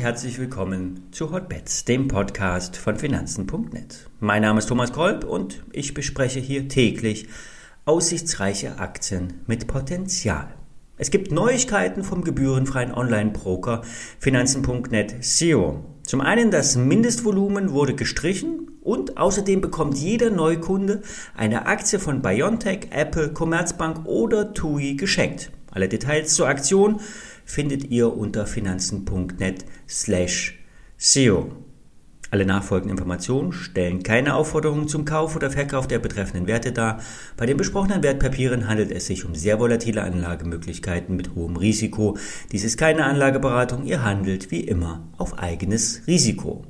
herzlich willkommen zu Hotbets, dem Podcast von Finanzen.net. Mein Name ist Thomas Kolb und ich bespreche hier täglich aussichtsreiche Aktien mit Potenzial. Es gibt Neuigkeiten vom gebührenfreien Online-Broker Finanzen.net Zero. Zum einen das Mindestvolumen wurde gestrichen und außerdem bekommt jeder Neukunde eine Aktie von BioNTech, Apple, Commerzbank oder TUI geschenkt. Alle Details zur Aktion findet ihr unter finanzen.net slash SEO. Alle nachfolgenden Informationen stellen keine Aufforderungen zum Kauf oder Verkauf der betreffenden Werte dar. Bei den besprochenen Wertpapieren handelt es sich um sehr volatile Anlagemöglichkeiten mit hohem Risiko. Dies ist keine Anlageberatung, ihr handelt wie immer auf eigenes Risiko.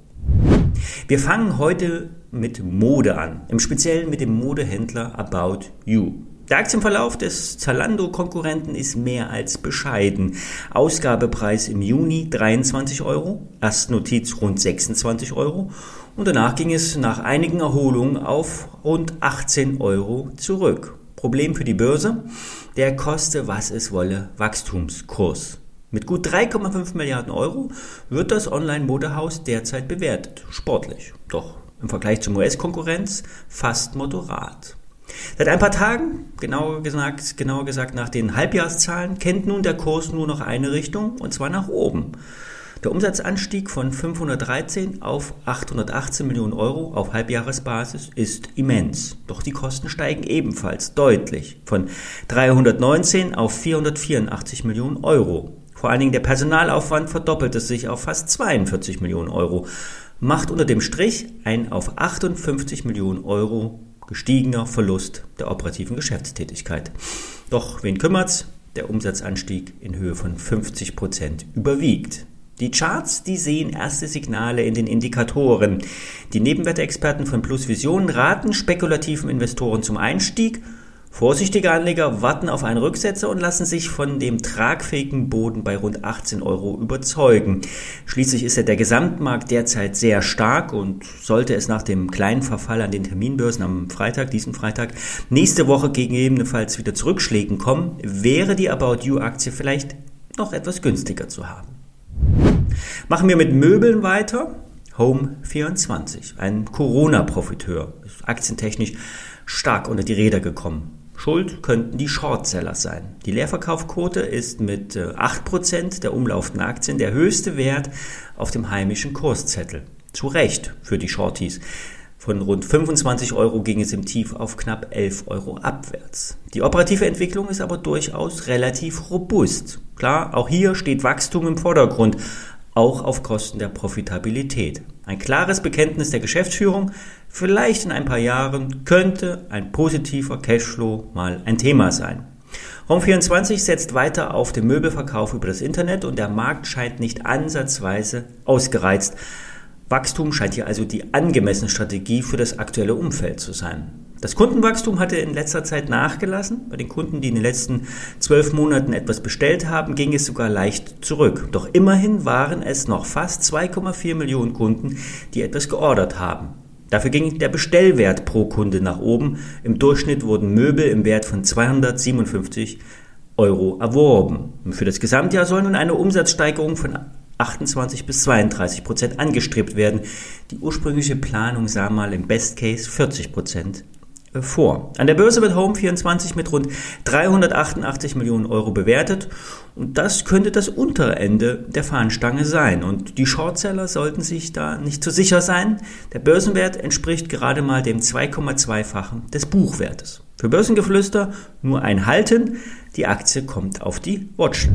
Wir fangen heute mit Mode an, im Speziellen mit dem Modehändler About You. Der Aktienverlauf des Zalando-Konkurrenten ist mehr als bescheiden. Ausgabepreis im Juni 23 Euro, Erstnotiz rund 26 Euro und danach ging es nach einigen Erholungen auf rund 18 Euro zurück. Problem für die Börse? Der koste, was es wolle, Wachstumskurs. Mit gut 3,5 Milliarden Euro wird das Online-Modehaus derzeit bewertet. Sportlich. Doch im Vergleich zum US-Konkurrenz fast moderat. Seit ein paar Tagen, genauer gesagt, genauer gesagt nach den Halbjahreszahlen, kennt nun der Kurs nur noch eine Richtung, und zwar nach oben. Der Umsatzanstieg von 513 auf 818 Millionen Euro auf Halbjahresbasis ist immens. Doch die Kosten steigen ebenfalls deutlich von 319 auf 484 Millionen Euro. Vor allen Dingen der Personalaufwand verdoppelte sich auf fast 42 Millionen Euro, macht unter dem Strich ein auf 58 Millionen Euro gestiegener Verlust der operativen Geschäftstätigkeit. Doch wen kümmert's? Der Umsatzanstieg in Höhe von 50 Prozent überwiegt. Die Charts, die sehen erste Signale in den Indikatoren. Die Nebenwertexperten von Plus Vision raten spekulativen Investoren zum Einstieg Vorsichtige Anleger warten auf einen Rücksetzer und lassen sich von dem tragfähigen Boden bei rund 18 Euro überzeugen. Schließlich ist ja der Gesamtmarkt derzeit sehr stark und sollte es nach dem kleinen Verfall an den Terminbörsen am Freitag, diesen Freitag, nächste Woche gegebenenfalls wieder Zurückschlägen kommen, wäre die About You Aktie vielleicht noch etwas günstiger zu haben. Machen wir mit Möbeln weiter. Home24, ein Corona-Profiteur, ist aktientechnisch stark unter die Räder gekommen. Schuld könnten die Shortseller sein. Die Leerverkaufquote ist mit 8% äh, der umlaufenden Aktien der höchste Wert auf dem heimischen Kurszettel. Zu Recht für die Shorties. Von rund 25 Euro ging es im Tief auf knapp 11 Euro abwärts. Die operative Entwicklung ist aber durchaus relativ robust. Klar, auch hier steht Wachstum im Vordergrund, auch auf Kosten der Profitabilität. Ein klares Bekenntnis der Geschäftsführung, vielleicht in ein paar Jahren könnte ein positiver Cashflow mal ein Thema sein. Home24 setzt weiter auf den Möbelverkauf über das Internet und der Markt scheint nicht ansatzweise ausgereizt. Wachstum scheint hier also die angemessene Strategie für das aktuelle Umfeld zu sein. Das Kundenwachstum hatte in letzter Zeit nachgelassen. Bei den Kunden, die in den letzten zwölf Monaten etwas bestellt haben, ging es sogar leicht zurück. Doch immerhin waren es noch fast 2,4 Millionen Kunden, die etwas geordert haben. Dafür ging der Bestellwert pro Kunde nach oben. Im Durchschnitt wurden Möbel im Wert von 257 Euro erworben. Und für das Gesamtjahr soll nun eine Umsatzsteigerung von 28 bis 32 Prozent angestrebt werden. Die ursprüngliche Planung sah mal im Best Case 40 Prozent vor. An der Börse wird Home24 mit rund 388 Millionen Euro bewertet und das könnte das untere Ende der Fahnenstange sein und die Shortseller sollten sich da nicht zu sicher sein. Der Börsenwert entspricht gerade mal dem 2,2-fachen des Buchwertes. Für Börsengeflüster nur ein Halten, die Aktie kommt auf die Watchlist.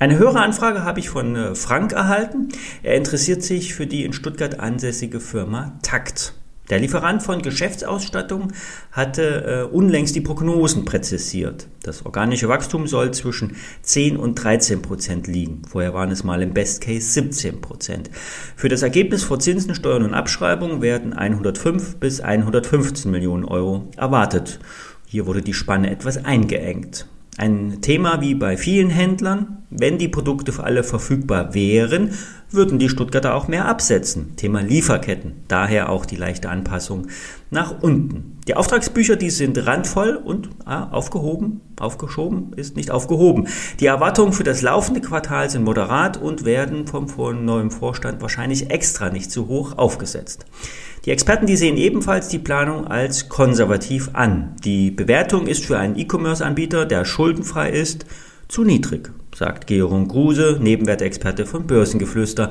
Eine höhere Anfrage habe ich von äh, Frank erhalten. Er interessiert sich für die in Stuttgart ansässige Firma Takt. Der Lieferant von Geschäftsausstattung hatte äh, unlängst die Prognosen präzisiert. Das organische Wachstum soll zwischen 10 und 13 Prozent liegen. Vorher waren es mal im Best Case 17 Prozent. Für das Ergebnis vor Zinsen, Steuern und Abschreibung werden 105 bis 115 Millionen Euro erwartet. Hier wurde die Spanne etwas eingeengt. Ein Thema wie bei vielen Händlern, wenn die Produkte für alle verfügbar wären, würden die Stuttgarter auch mehr absetzen. Thema Lieferketten, daher auch die leichte Anpassung nach unten. Die Auftragsbücher, die sind randvoll und ah, aufgehoben, aufgeschoben ist nicht aufgehoben. Die Erwartungen für das laufende Quartal sind moderat und werden vom neuen Vorstand wahrscheinlich extra nicht zu hoch aufgesetzt. Die Experten, die sehen ebenfalls die Planung als konservativ an. Die Bewertung ist für einen E-Commerce-Anbieter, der schuldenfrei ist, zu niedrig, sagt Georg Gruse, Nebenwertexperte von Börsengeflüster.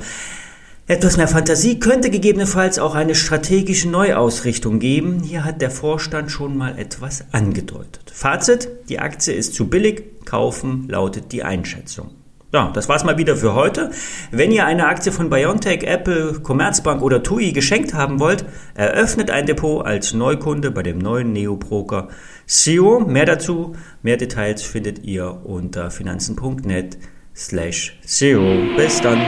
Etwas mehr Fantasie könnte gegebenenfalls auch eine strategische Neuausrichtung geben. Hier hat der Vorstand schon mal etwas angedeutet. Fazit, die Aktie ist zu billig, kaufen lautet die Einschätzung. Ja, das war's mal wieder für heute. Wenn ihr eine Aktie von BioNTech, Apple, Commerzbank oder TUI geschenkt haben wollt, eröffnet ein Depot als Neukunde bei dem neuen Neo-Broker Zero. Mehr dazu, mehr Details findet ihr unter finanzen.net slash Zero. Bis dann.